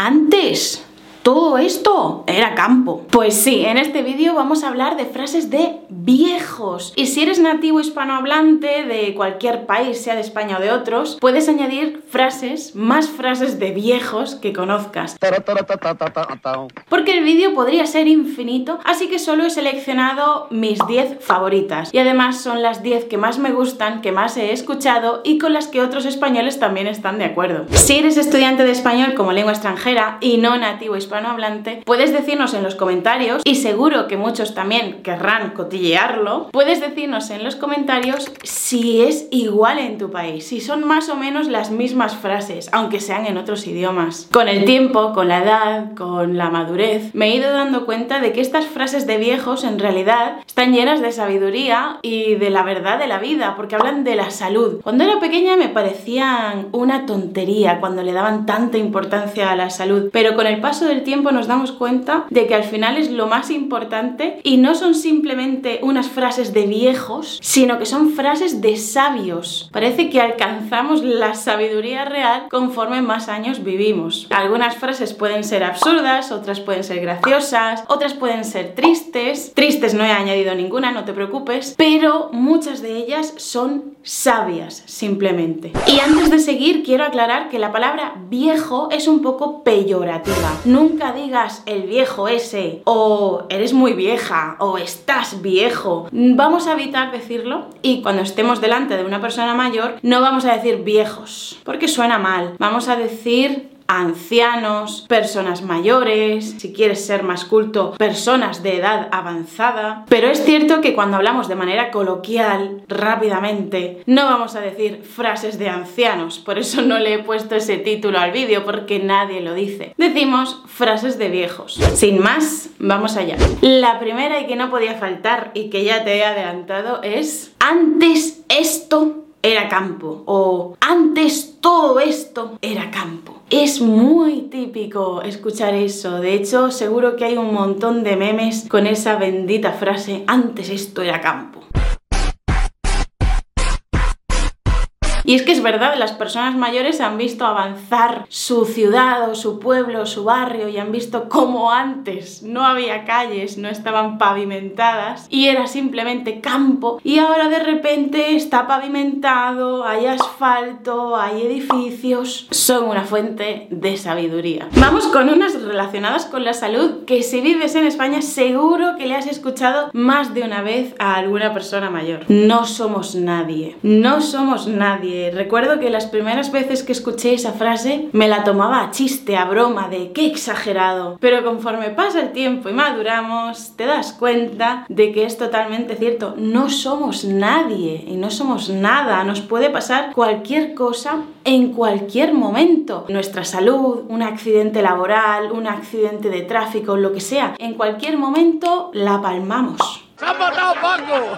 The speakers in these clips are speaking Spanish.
Antes todo esto era campo. Pues sí, en este vídeo vamos a hablar de frases de viejos. Y si eres nativo hispanohablante de cualquier país, sea de España o de otros, puedes añadir frases, más frases de viejos que conozcas. Porque el vídeo podría ser infinito, así que solo he seleccionado mis 10 favoritas. Y además son las 10 que más me gustan, que más he escuchado y con las que otros españoles también están de acuerdo. Si eres estudiante de español como lengua extranjera y no nativo hispanohablante, hablante, puedes decirnos en los comentarios, y seguro que muchos también querrán cotillearlo, puedes decirnos en los comentarios si es igual en tu país, si son más o menos las mismas frases, aunque sean en otros idiomas. Con el tiempo, con la edad, con la madurez, me he ido dando cuenta de que estas frases de viejos en realidad están llenas de sabiduría y de la verdad de la vida, porque hablan de la salud. Cuando era pequeña me parecían una tontería cuando le daban tanta importancia a la salud, pero con el paso del tiempo nos damos cuenta de que al final es lo más importante y no son simplemente unas frases de viejos, sino que son frases de sabios. Parece que alcanzamos la sabiduría real conforme más años vivimos. Algunas frases pueden ser absurdas, otras pueden ser graciosas, otras pueden ser tristes. Tristes no he añadido ninguna, no te preocupes, pero muchas de ellas son sabias, simplemente. Y antes de seguir, quiero aclarar que la palabra viejo es un poco peyorativa. Digas el viejo ese, o eres muy vieja, o estás viejo. Vamos a evitar decirlo y cuando estemos delante de una persona mayor, no vamos a decir viejos, porque suena mal. Vamos a decir ancianos, personas mayores, si quieres ser más culto, personas de edad avanzada. Pero es cierto que cuando hablamos de manera coloquial, rápidamente, no vamos a decir frases de ancianos, por eso no le he puesto ese título al vídeo, porque nadie lo dice. Decimos frases de viejos. Sin más, vamos allá. La primera y que no podía faltar y que ya te he adelantado es antes esto era campo o antes todo esto era campo. Es muy típico escuchar eso. De hecho, seguro que hay un montón de memes con esa bendita frase, antes esto era campo. Y es que es verdad, las personas mayores han visto avanzar su ciudad o su pueblo, su barrio y han visto cómo antes no había calles, no estaban pavimentadas y era simplemente campo y ahora de repente está pavimentado, hay asfalto, hay edificios, son una fuente de sabiduría. Vamos con unas relacionadas con la salud que si vives en España seguro que le has escuchado más de una vez a alguna persona mayor. No somos nadie, no somos nadie recuerdo que las primeras veces que escuché esa frase me la tomaba a chiste, a broma, de qué exagerado. Pero conforme pasa el tiempo y maduramos, te das cuenta de que es totalmente cierto. No somos nadie y no somos nada. Nos puede pasar cualquier cosa en cualquier momento. Nuestra salud, un accidente laboral, un accidente de tráfico, lo que sea, en cualquier momento la palmamos.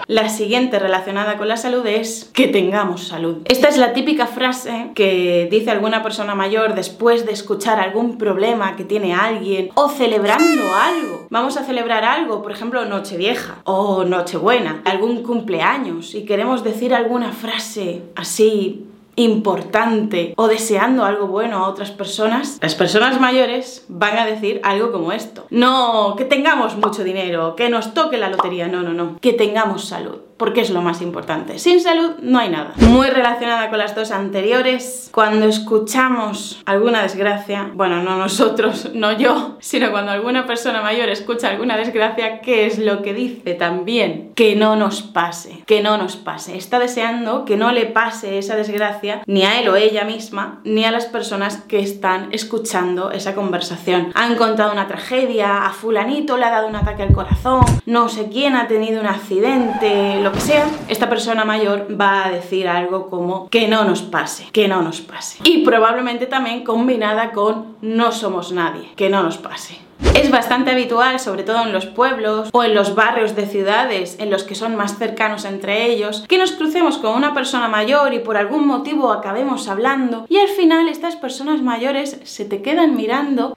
La siguiente relacionada con la salud es que tengamos salud. Esta es la típica frase que dice alguna persona mayor después de escuchar algún problema que tiene alguien o celebrando algo. Vamos a celebrar algo, por ejemplo, Nochevieja o Nochebuena, algún cumpleaños y queremos decir alguna frase así importante o deseando algo bueno a otras personas, las personas mayores van a decir algo como esto. No que tengamos mucho dinero, que nos toque la lotería, no, no, no, que tengamos salud porque es lo más importante. Sin salud no hay nada. Muy relacionada con las dos anteriores, cuando escuchamos alguna desgracia, bueno, no nosotros, no yo, sino cuando alguna persona mayor escucha alguna desgracia, ¿qué es lo que dice también? Que no nos pase, que no nos pase. Está deseando que no le pase esa desgracia ni a él o ella misma, ni a las personas que están escuchando esa conversación. Han contado una tragedia, a fulanito le ha dado un ataque al corazón, no sé quién ha tenido un accidente, lo que sea, esta persona mayor va a decir algo como que no nos pase, que no nos pase. Y probablemente también combinada con no somos nadie, que no nos pase. Es bastante habitual, sobre todo en los pueblos o en los barrios de ciudades en los que son más cercanos entre ellos, que nos crucemos con una persona mayor y por algún motivo acabemos hablando y al final estas personas mayores se te quedan mirando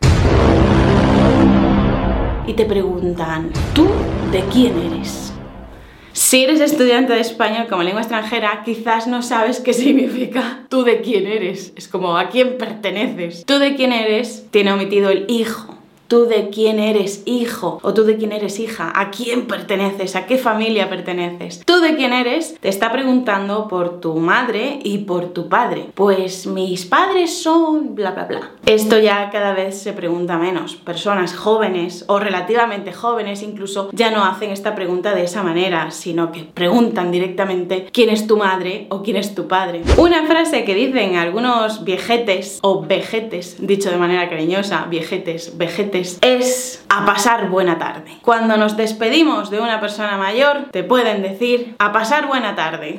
y te preguntan, ¿tú de quién eres? Si eres estudiante de español como lengua extranjera, quizás no sabes qué significa tú de quién eres. Es como a quién perteneces. Tú de quién eres tiene omitido el hijo tú de quién eres hijo o tú de quién eres hija, a quién perteneces, a qué familia perteneces. Tú de quién eres te está preguntando por tu madre y por tu padre. Pues mis padres son bla bla bla. Esto ya cada vez se pregunta menos. Personas jóvenes o relativamente jóvenes incluso ya no hacen esta pregunta de esa manera, sino que preguntan directamente quién es tu madre o quién es tu padre. Una frase que dicen algunos viejetes o vejetes, dicho de manera cariñosa, viejetes, vejetes, es a pasar buena tarde. Cuando nos despedimos de una persona mayor, te pueden decir a pasar buena tarde.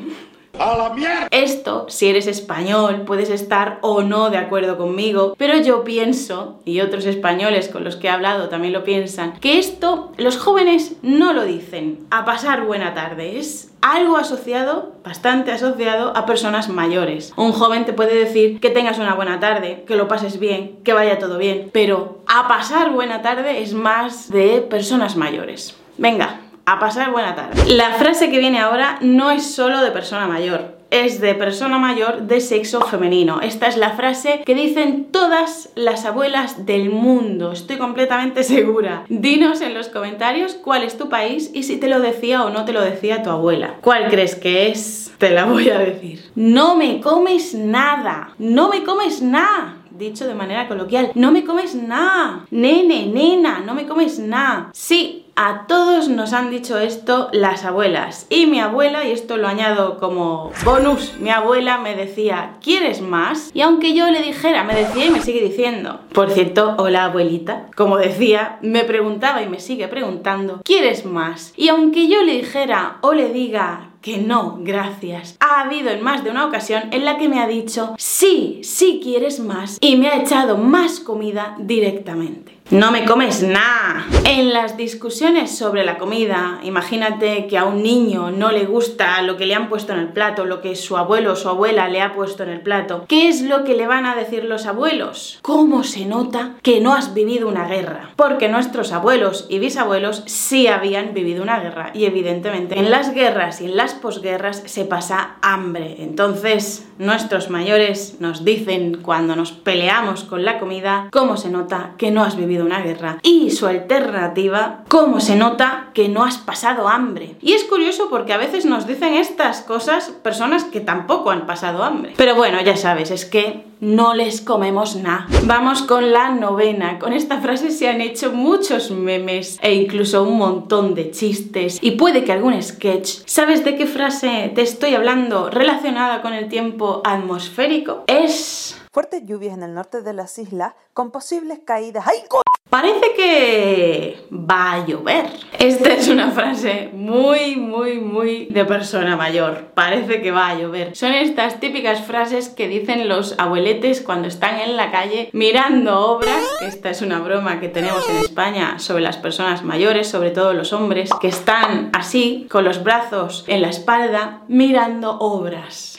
¡A la! Esto, si eres español, puedes estar o no de acuerdo conmigo, pero yo pienso, y otros españoles con los que he hablado también lo piensan, que esto los jóvenes no lo dicen, a pasar buena tarde, es algo asociado, bastante asociado a personas mayores. Un joven te puede decir que tengas una buena tarde, que lo pases bien, que vaya todo bien, pero a pasar buena tarde es más de personas mayores. Venga, a pasar buena tarde. La frase que viene ahora no es solo de persona mayor, es de persona mayor de sexo femenino. Esta es la frase que dicen todas las abuelas del mundo, estoy completamente segura. Dinos en los comentarios cuál es tu país y si te lo decía o no te lo decía tu abuela. ¿Cuál crees que es? Te la voy a decir. No me comes nada, no me comes nada dicho de manera coloquial, no me comes nada, nene, nena, no me comes nada. Sí, a todos nos han dicho esto las abuelas. Y mi abuela, y esto lo añado como bonus, mi abuela me decía, ¿quieres más? Y aunque yo le dijera, me decía y me sigue diciendo. Por cierto, hola abuelita. Como decía, me preguntaba y me sigue preguntando, ¿quieres más? Y aunque yo le dijera o le diga que no, gracias. Ha habido en más de una ocasión en la que me ha dicho, sí, sí quieres más, y me ha echado más comida directamente. No me comes nada. En las discusiones sobre la comida, imagínate que a un niño no le gusta lo que le han puesto en el plato, lo que su abuelo o su abuela le ha puesto en el plato. ¿Qué es lo que le van a decir los abuelos? ¿Cómo se nota que no has vivido una guerra? Porque nuestros abuelos y bisabuelos sí habían vivido una guerra y evidentemente en las guerras y en las posguerras se pasa hambre. Entonces, nuestros mayores nos dicen cuando nos peleamos con la comida, ¿cómo se nota que no has vivido una guerra. Y su alternativa, cómo se nota que no has pasado hambre. Y es curioso porque a veces nos dicen estas cosas personas que tampoco han pasado hambre. Pero bueno, ya sabes, es que no les comemos nada. Vamos con la novena. Con esta frase se han hecho muchos memes e incluso un montón de chistes y puede que algún sketch. ¿Sabes de qué frase te estoy hablando relacionada con el tiempo atmosférico? Es Fuertes lluvias en el norte de las islas con posibles caídas. ¡Ay, Parece que va a llover. Esta es una frase muy, muy, muy de persona mayor. Parece que va a llover. Son estas típicas frases que dicen los abueletes cuando están en la calle mirando obras. Esta es una broma que tenemos en España sobre las personas mayores, sobre todo los hombres, que están así, con los brazos en la espalda, mirando obras.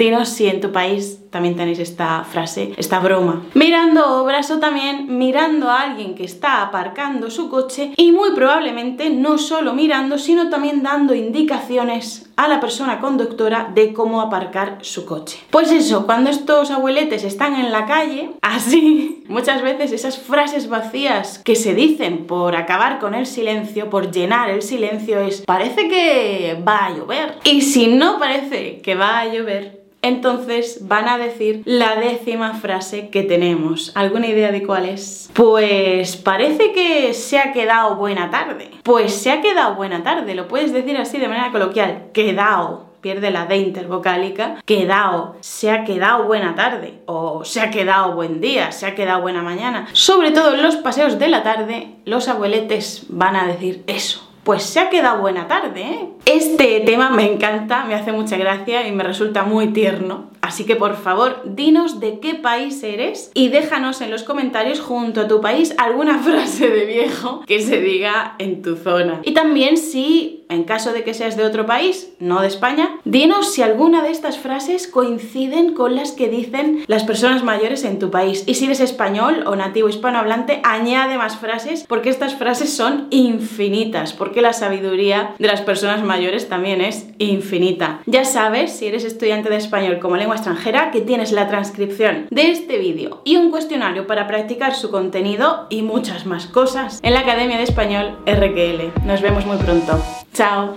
Si en tu país también tenéis esta frase, esta broma. Mirando obras o también mirando a alguien que está aparcando su coche y muy probablemente no solo mirando, sino también dando indicaciones a la persona conductora de cómo aparcar su coche. Pues eso, cuando estos abueletes están en la calle, así, muchas veces esas frases vacías que se dicen por acabar con el silencio, por llenar el silencio, es parece que va a llover. Y si no parece que va a llover, entonces van a decir la décima frase que tenemos. ¿Alguna idea de cuál es? Pues parece que se ha quedado buena tarde. Pues se ha quedado buena tarde, lo puedes decir así de manera coloquial, quedado pierde la D intervocálica, quedado, se ha quedado buena tarde, o se ha quedado buen día, se ha quedado buena mañana. Sobre todo en los paseos de la tarde, los abueletes van a decir eso pues se ha quedado buena tarde, ¿eh? Este tema me encanta, me hace mucha gracia y me resulta muy tierno Así que por favor, dinos de qué país eres y déjanos en los comentarios junto a tu país alguna frase de viejo que se diga en tu zona. Y también si, en caso de que seas de otro país, no de España, dinos si alguna de estas frases coinciden con las que dicen las personas mayores en tu país. Y si eres español o nativo hispanohablante, añade más frases porque estas frases son infinitas, porque la sabiduría de las personas mayores también es infinita. Ya sabes, si eres estudiante de español como lengua extranjera, que tienes la transcripción de este vídeo y un cuestionario para practicar su contenido y muchas más cosas en la Academia de Español RQL. Nos vemos muy pronto. Chao.